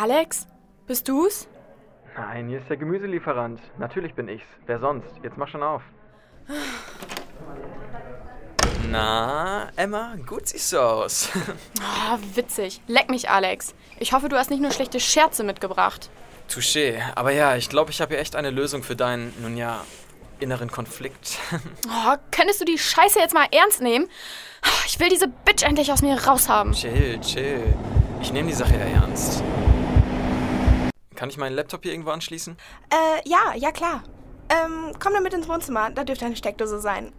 Alex? Bist du's? Nein, hier ist der Gemüselieferant. Natürlich bin ich's. Wer sonst? Jetzt mach schon auf. Na, Emma, gut siehst du aus. Oh, witzig. Leck mich, Alex. Ich hoffe, du hast nicht nur schlechte Scherze mitgebracht. Touché. Aber ja, ich glaube, ich habe hier echt eine Lösung für deinen, nun ja, inneren Konflikt. Oh, könntest du die Scheiße jetzt mal ernst nehmen? Ich will diese Bitch endlich aus mir raushaben. chill, chill. Ich nehme die Sache ja ernst. Kann ich meinen Laptop hier irgendwo anschließen? Äh, ja, ja klar. Ähm, komm dann mit ins Wohnzimmer, da dürfte eine Steckdose sein.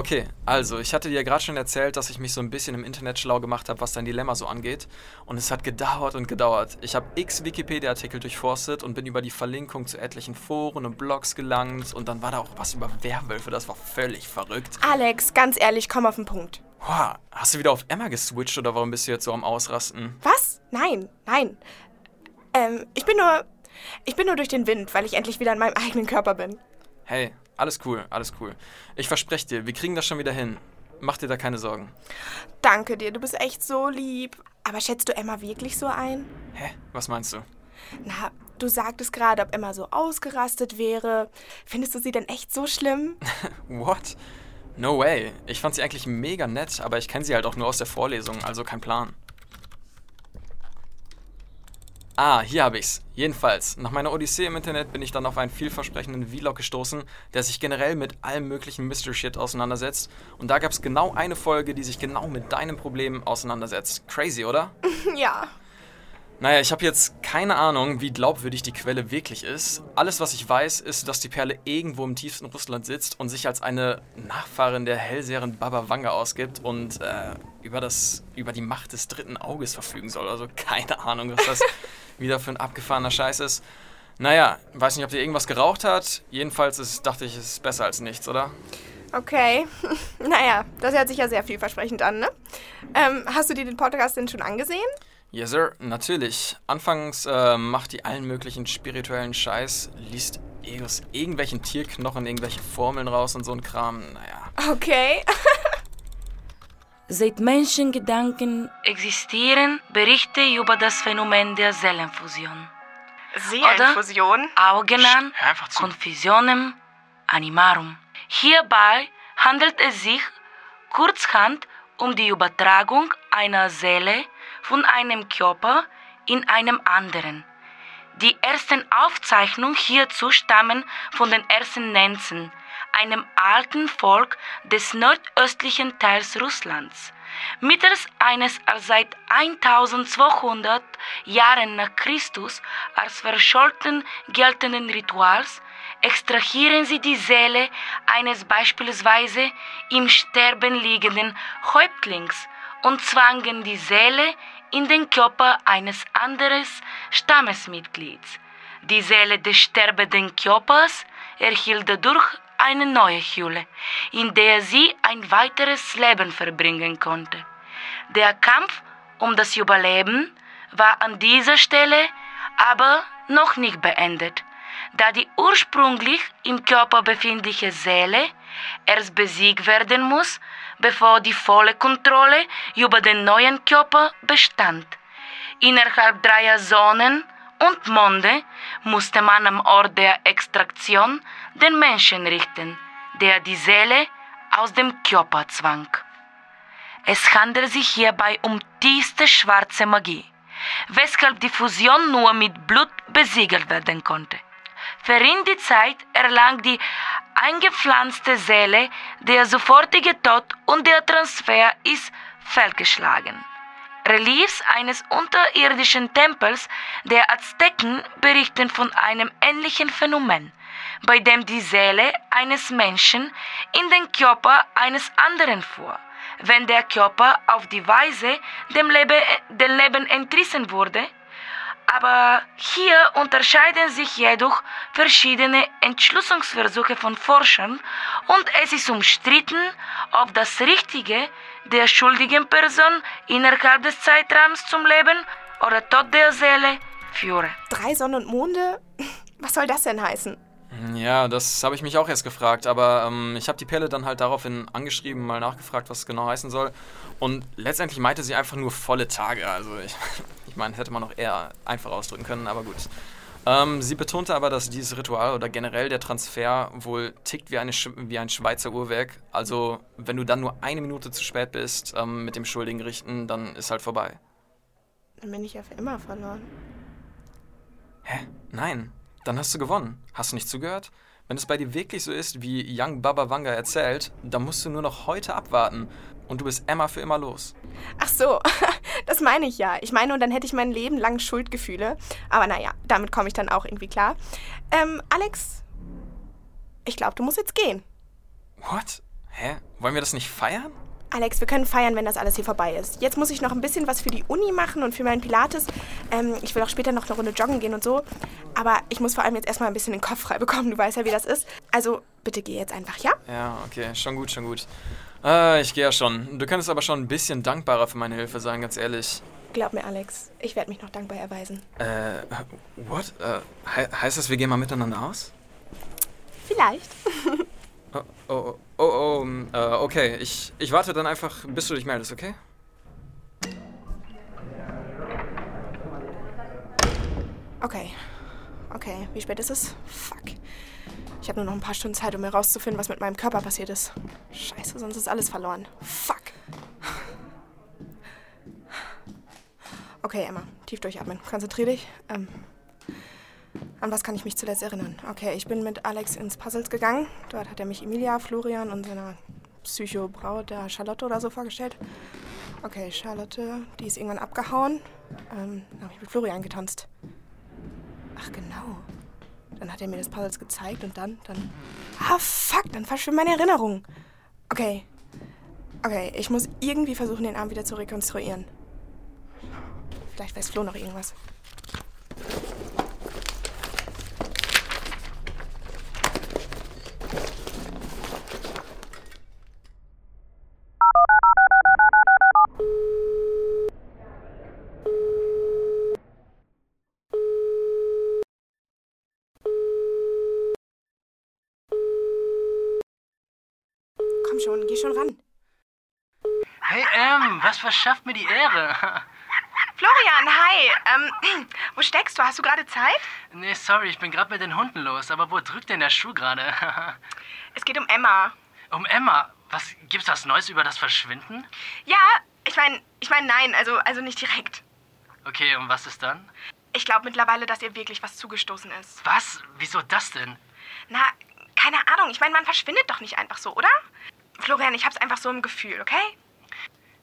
Okay, also, ich hatte dir ja gerade schon erzählt, dass ich mich so ein bisschen im Internet schlau gemacht habe, was dein Dilemma so angeht. Und es hat gedauert und gedauert. Ich habe x Wikipedia-Artikel durchforstet und bin über die Verlinkung zu etlichen Foren und Blogs gelangt. Und dann war da auch was über Werwölfe, das war völlig verrückt. Alex, ganz ehrlich, komm auf den Punkt. Boah, hast du wieder auf Emma geswitcht oder warum bist du jetzt so am Ausrasten? Was? Nein, nein. Ähm, ich bin nur. Ich bin nur durch den Wind, weil ich endlich wieder in meinem eigenen Körper bin. Hey, alles cool, alles cool. Ich verspreche dir, wir kriegen das schon wieder hin. Mach dir da keine Sorgen. Danke dir, du bist echt so lieb. Aber schätzt du Emma wirklich so ein? Hä? Was meinst du? Na, du sagtest gerade, ob Emma so ausgerastet wäre. Findest du sie denn echt so schlimm? What? No way. Ich fand sie eigentlich mega nett, aber ich kenne sie halt auch nur aus der Vorlesung, also kein Plan. Ah, hier habe ich's. Jedenfalls, nach meiner Odyssee im Internet bin ich dann auf einen vielversprechenden Vlog gestoßen, der sich generell mit allem möglichen Mystery Shit auseinandersetzt. Und da gab's genau eine Folge, die sich genau mit deinem Problem auseinandersetzt. Crazy, oder? ja. Naja, ich habe jetzt keine Ahnung, wie glaubwürdig die Quelle wirklich ist. Alles, was ich weiß, ist, dass die Perle irgendwo im tiefsten Russland sitzt und sich als eine Nachfahrin der Hellseherin Baba Vanga ausgibt und äh, über, das, über die Macht des dritten Auges verfügen soll. Also keine Ahnung, was das wieder für ein abgefahrener Scheiß ist. Naja, weiß nicht, ob die irgendwas geraucht hat. Jedenfalls ist, dachte ich, es ist besser als nichts, oder? Okay. naja, das hört sich ja sehr vielversprechend an, ne? Ähm, hast du dir den Podcast denn schon angesehen? Yes, sir, natürlich. Anfangs äh, macht die allen möglichen spirituellen Scheiß, liest aus irgendwelchen Tierknochen irgendwelche Formeln raus und so ein Kram. Naja. Okay. Seit Menschengedanken existieren Berichte über das Phänomen der Seelenfusion. Seelenfusion? Auch genannt. Confusionem animarum. Hierbei handelt es sich kurzhand um die Übertragung einer Seele von einem Körper in einem anderen. Die ersten Aufzeichnungen hierzu stammen von den ersten Nenzen, einem alten Volk des nordöstlichen Teils Russlands. Mittels eines seit 1200 Jahren nach Christus als verschollen geltenden Rituals extrahieren sie die Seele eines beispielsweise im Sterben liegenden Häuptlings und zwangen die Seele in den Körper eines anderen Stammesmitglieds. Die Seele des sterbenden Körpers erhielt dadurch eine neue Hülle, in der sie ein weiteres Leben verbringen konnte. Der Kampf um das Überleben war an dieser Stelle aber noch nicht beendet, da die ursprünglich im Körper befindliche Seele erst besiegt werden muss, bevor die volle Kontrolle über den neuen Körper bestand. Innerhalb dreier Sonnen und Monde musste man am Ort der Extraktion den Menschen richten, der die Seele aus dem Körper zwang. Es handelt sich hierbei um tiefste schwarze Magie, weshalb die Fusion nur mit Blut besiegelt werden konnte. Verrinnt die Zeit erlangt die eingepflanzte Seele der sofortige Tod und der Transfer ist fehlgeschlagen. Reliefs eines unterirdischen Tempels der Azteken berichten von einem ähnlichen Phänomen, bei dem die Seele eines Menschen in den Körper eines anderen fuhr. Wenn der Körper auf die Weise dem Leben, dem Leben entrissen wurde, aber hier unterscheiden sich jedoch verschiedene Entschlüsselungsversuche von Forschern und es ist umstritten, ob das Richtige der schuldigen Person innerhalb des Zeitraums zum Leben oder Tod der Seele führe. Drei Sonnen und Monde? Was soll das denn heißen? Ja, das habe ich mich auch erst gefragt, aber ähm, ich habe die Perle dann halt daraufhin angeschrieben, mal nachgefragt, was es genau heißen soll. Und letztendlich meinte sie einfach nur volle Tage. Also ich, ich meine, hätte man noch eher einfach ausdrücken können, aber gut. Ähm, sie betonte aber, dass dieses Ritual oder generell der Transfer wohl tickt wie, eine, Sch- wie ein Schweizer Uhrwerk. Also wenn du dann nur eine Minute zu spät bist ähm, mit dem Schuldigen richten, dann ist halt vorbei. Dann bin ich ja für immer verloren. Hä? Nein. Dann hast du gewonnen. Hast du nicht zugehört? Wenn es bei dir wirklich so ist, wie Young Baba Wanga erzählt, dann musst du nur noch heute abwarten und du bist Emma für immer los. Ach so, das meine ich ja. Ich meine, und dann hätte ich mein Leben lang Schuldgefühle. Aber naja, damit komme ich dann auch irgendwie klar. Ähm, Alex, ich glaube, du musst jetzt gehen. What? Hä? Wollen wir das nicht feiern? Alex, wir können feiern, wenn das alles hier vorbei ist. Jetzt muss ich noch ein bisschen was für die Uni machen und für meinen Pilates. Ähm, ich will auch später noch eine Runde joggen gehen und so. Aber ich muss vor allem jetzt erstmal ein bisschen den Kopf frei bekommen. Du weißt ja, wie das ist. Also bitte geh jetzt einfach, ja? Ja, okay, schon gut, schon gut. Äh, ich gehe ja schon. Du könntest aber schon ein bisschen dankbarer für meine Hilfe sein, ganz ehrlich. Glaub mir, Alex, ich werde mich noch dankbar erweisen. Äh, what? Äh, he heißt das, wir gehen mal miteinander aus? Vielleicht. Oh, oh, oh, oh, äh, okay. Ich, ich warte dann einfach, bis du dich meldest, okay? Okay. Okay, wie spät ist es? Fuck. Ich habe nur noch ein paar Stunden Zeit, um herauszufinden, was mit meinem Körper passiert ist. Scheiße, sonst ist alles verloren. Fuck. Okay, Emma, tief durchatmen. Konzentrier dich. Ähm, an was kann ich mich zuletzt erinnern? Okay, ich bin mit Alex ins Puzzles gegangen. Dort hat er mich Emilia, Florian und seiner Psycho-Braut, der Charlotte oder so, vorgestellt. Okay, Charlotte, die ist irgendwann abgehauen. Ähm, dann habe ich mit Florian getanzt. Ach, genau. Dann hat er mir das Puzzles gezeigt und dann, dann. Ah, fuck, dann verschwimmen meine Erinnerungen. Okay. Okay, ich muss irgendwie versuchen, den Arm wieder zu rekonstruieren. Vielleicht weiß Flo noch irgendwas. Komm schon, geh schon ran. Hey Em, was verschafft mir die Ehre? Florian, hi. Ähm, wo steckst du? Hast du gerade Zeit? nee, sorry, ich bin gerade mit den Hunden los, aber wo drückt denn der Schuh gerade? Es geht um Emma. um Emma, was gibt's was Neues über das Verschwinden? Ja, ich meine, ich meine nein, also, also nicht direkt. Okay, und was ist dann? Ich glaube mittlerweile, dass ihr wirklich was zugestoßen ist. Was? Wieso das denn? Na, keine Ahnung. Ich meine, man verschwindet doch nicht einfach so, oder? Florian, ich hab's einfach so im Gefühl, okay?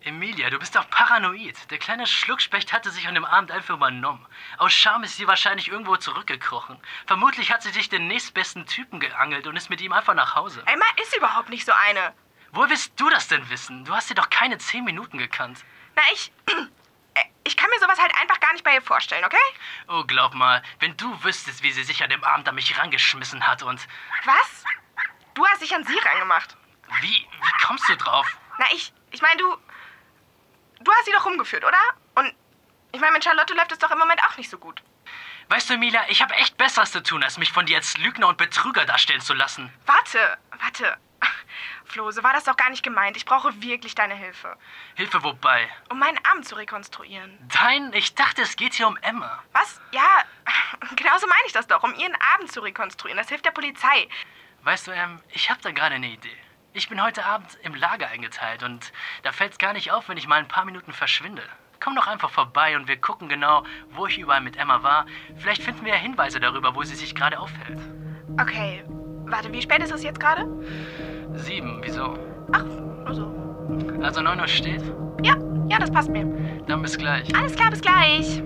Emilia, du bist doch paranoid. Der kleine Schluckspecht hatte sich an dem Abend einfach übernommen. Aus Scham ist sie wahrscheinlich irgendwo zurückgekrochen. Vermutlich hat sie sich den nächstbesten Typen geangelt und ist mit ihm einfach nach Hause. Emma ist überhaupt nicht so eine. Woher willst du das denn wissen? Du hast sie doch keine zehn Minuten gekannt. Na, ich. äh, Ich kann mir sowas halt einfach gar nicht bei ihr vorstellen, okay? Oh, glaub mal, wenn du wüsstest, wie sie sich an dem Abend an mich rangeschmissen hat und... Was? Du hast dich an sie rangemacht. Wie, wie kommst du drauf? Na, ich. Ich meine, du. Du hast sie doch rumgeführt, oder? Und. Ich meine, mit Charlotte läuft es doch im Moment auch nicht so gut. Weißt du, Emilia, ich habe echt Besseres zu tun, als mich von dir als Lügner und Betrüger darstellen zu lassen. Warte, warte. Flo, so war das doch gar nicht gemeint. Ich brauche wirklich deine Hilfe. Hilfe wobei? Um meinen Arm zu rekonstruieren. Dein? Ich dachte, es geht hier um Emma. Was? Ja, genauso meine ich das doch. Um ihren Abend zu rekonstruieren. Das hilft der Polizei. Weißt du, ähm, ich habe da gerade eine Idee. Ich bin heute Abend im Lager eingeteilt und da fällt es gar nicht auf, wenn ich mal ein paar Minuten verschwinde. Komm doch einfach vorbei und wir gucken genau, wo ich überall mit Emma war. Vielleicht finden wir ja Hinweise darüber, wo sie sich gerade aufhält. Okay, warte, wie spät ist es jetzt gerade? Sieben, wieso? Ach, also. Also 9 Uhr steht? Ja, ja, das passt mir. Dann bis gleich. Alles klar, bis gleich.